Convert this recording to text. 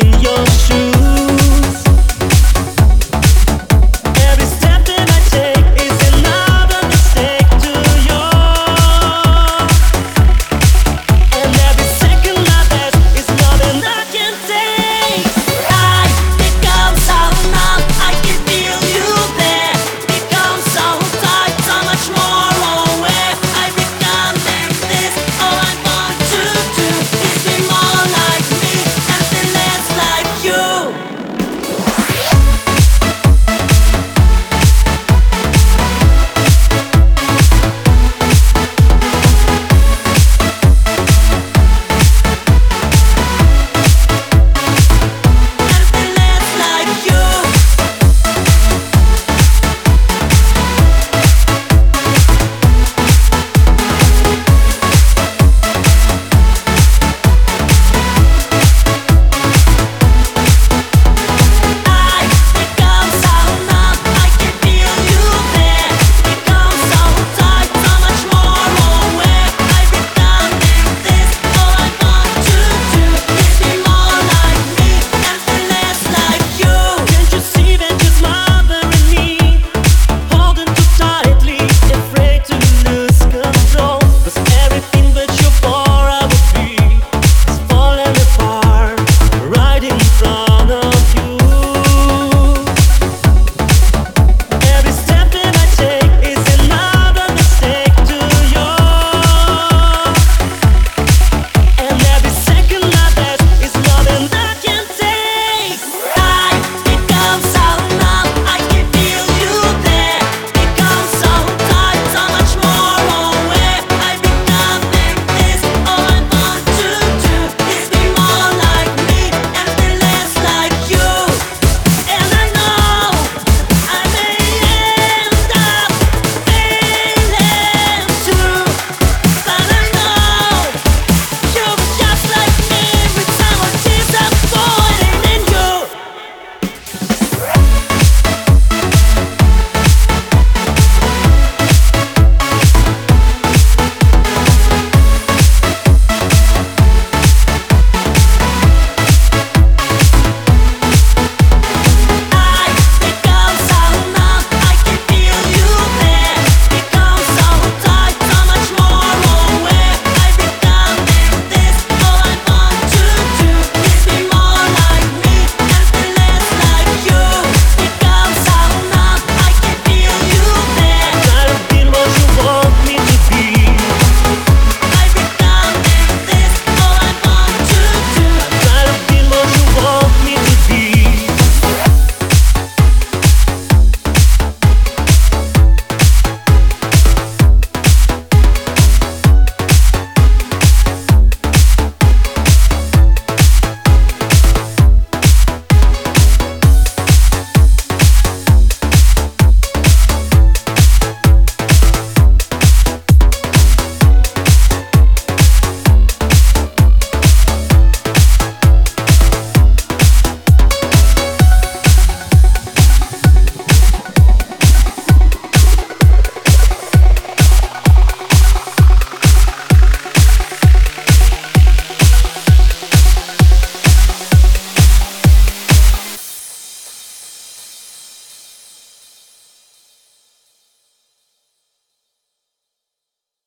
in your shoes.